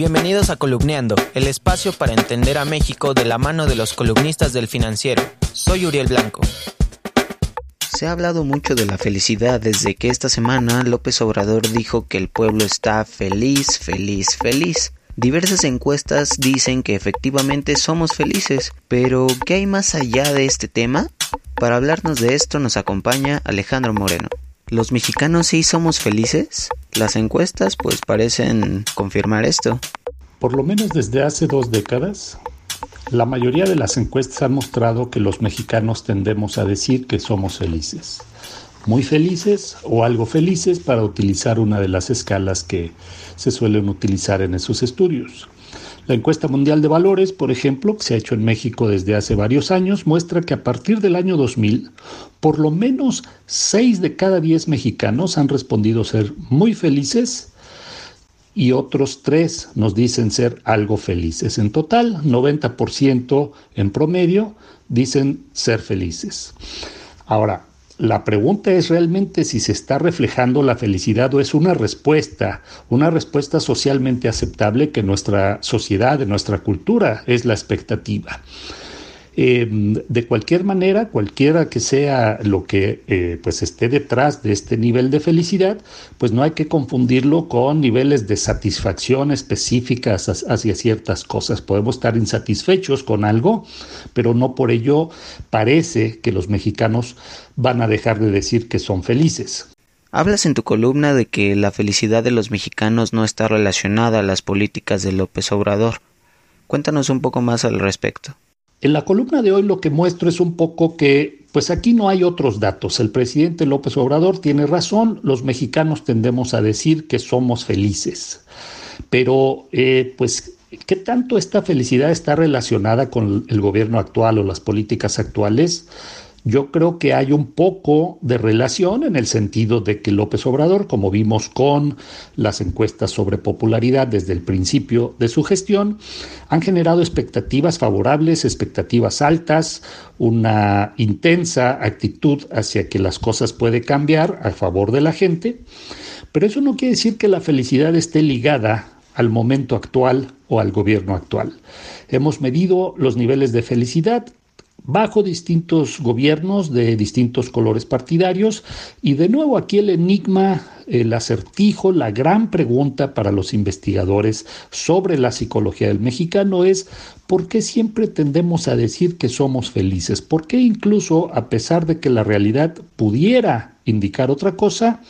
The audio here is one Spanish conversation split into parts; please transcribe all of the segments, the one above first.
Bienvenidos a Columneando, el espacio para entender a México de la mano de los columnistas del financiero. Soy Uriel Blanco. Se ha hablado mucho de la felicidad desde que esta semana López Obrador dijo que el pueblo está feliz, feliz, feliz. Diversas encuestas dicen que efectivamente somos felices, pero ¿qué hay más allá de este tema? Para hablarnos de esto nos acompaña Alejandro Moreno. ¿Los mexicanos sí somos felices? Las encuestas pues parecen confirmar esto. Por lo menos desde hace dos décadas, la mayoría de las encuestas han mostrado que los mexicanos tendemos a decir que somos felices. Muy felices o algo felices para utilizar una de las escalas que se suelen utilizar en esos estudios. La encuesta mundial de valores, por ejemplo, que se ha hecho en México desde hace varios años, muestra que a partir del año 2000, por lo menos 6 de cada 10 mexicanos han respondido ser muy felices y otros 3 nos dicen ser algo felices. En total, 90% en promedio dicen ser felices. Ahora, la pregunta es realmente si se está reflejando la felicidad o es una respuesta, una respuesta socialmente aceptable que nuestra sociedad, nuestra cultura es la expectativa. Em, de cualquier manera, cualquiera que sea lo que eh, pues esté detrás de este nivel de felicidad, pues no hay que confundirlo con niveles de satisfacción específicas hacia ciertas cosas. Podemos estar insatisfechos con algo, pero no por ello parece que los mexicanos van a dejar de decir que son felices. Hablas en tu columna de que la felicidad de los mexicanos no está relacionada a las políticas de López Obrador. Cuéntanos un poco más al respecto. En la columna de hoy lo que muestro es un poco que, pues aquí no hay otros datos. El presidente López Obrador tiene razón, los mexicanos tendemos a decir que somos felices. Pero, eh, pues, ¿qué tanto esta felicidad está relacionada con el gobierno actual o las políticas actuales? Yo creo que hay un poco de relación en el sentido de que López Obrador, como vimos con las encuestas sobre popularidad desde el principio de su gestión, han generado expectativas favorables, expectativas altas, una intensa actitud hacia que las cosas pueden cambiar a favor de la gente, pero eso no quiere decir que la felicidad esté ligada al momento actual o al gobierno actual. Hemos medido los niveles de felicidad bajo distintos gobiernos de distintos colores partidarios. Y de nuevo aquí el enigma, el acertijo, la gran pregunta para los investigadores sobre la psicología del mexicano es ¿por qué siempre tendemos a decir que somos felices? ¿Por qué incluso a pesar de que la realidad pudiera indicar otra cosa,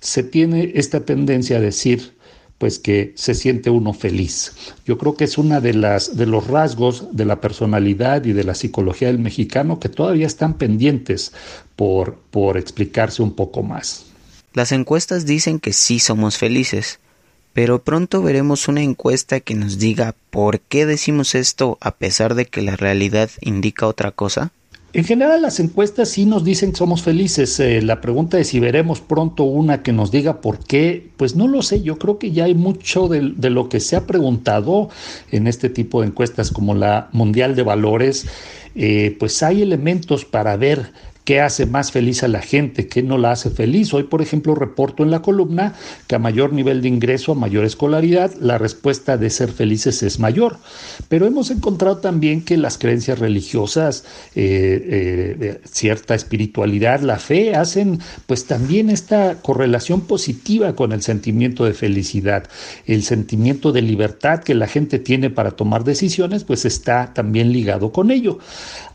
se tiene esta tendencia a decir pues que se siente uno feliz. Yo creo que es una de las de los rasgos de la personalidad y de la psicología del mexicano que todavía están pendientes por por explicarse un poco más. Las encuestas dicen que sí somos felices, pero pronto veremos una encuesta que nos diga por qué decimos esto a pesar de que la realidad indica otra cosa. En general las encuestas sí nos dicen que somos felices. Eh, la pregunta es si veremos pronto una que nos diga por qué. Pues no lo sé, yo creo que ya hay mucho de, de, lo que se ha preguntado en este tipo de encuestas como la Mundial de Valores. Eh, pues hay elementos para ver qué hace más feliz a la gente, qué no la hace feliz. Hoy, por ejemplo, reporto en la columna que a mayor nivel de ingreso, a mayor escolaridad, la respuesta de ser felices es mayor. Pero hemos encontrado también que las creencias religiosas, eh, eh, cierta espiritualidad, la fe, hacen pues también esta correlación positiva con el sentimiento de felicidad. El sentimiento de libertad que la gente tiene para tomar decisiones, pues está también ligado con ello.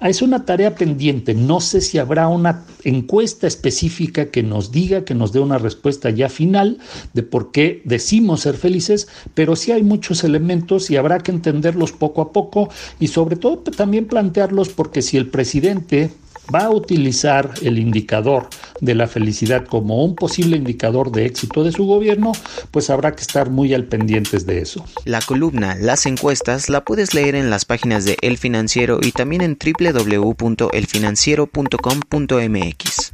Es una tarea pendiente. No sé si una encuesta específica que nos diga, que nos dé una respuesta ya final de por qué decimos ser felices, pero sí hay muchos elementos y habrá que entenderlos poco a poco y sobre todo también plantearlos porque si el presidente va a utilizar el indicador de la felicidad como un posible indicador de éxito de su gobierno, pues habrá que estar muy al pendientes de eso. La columna Las encuestas la puedes leer en las páginas de El Financiero y también en www.elfinanciero.com.mx.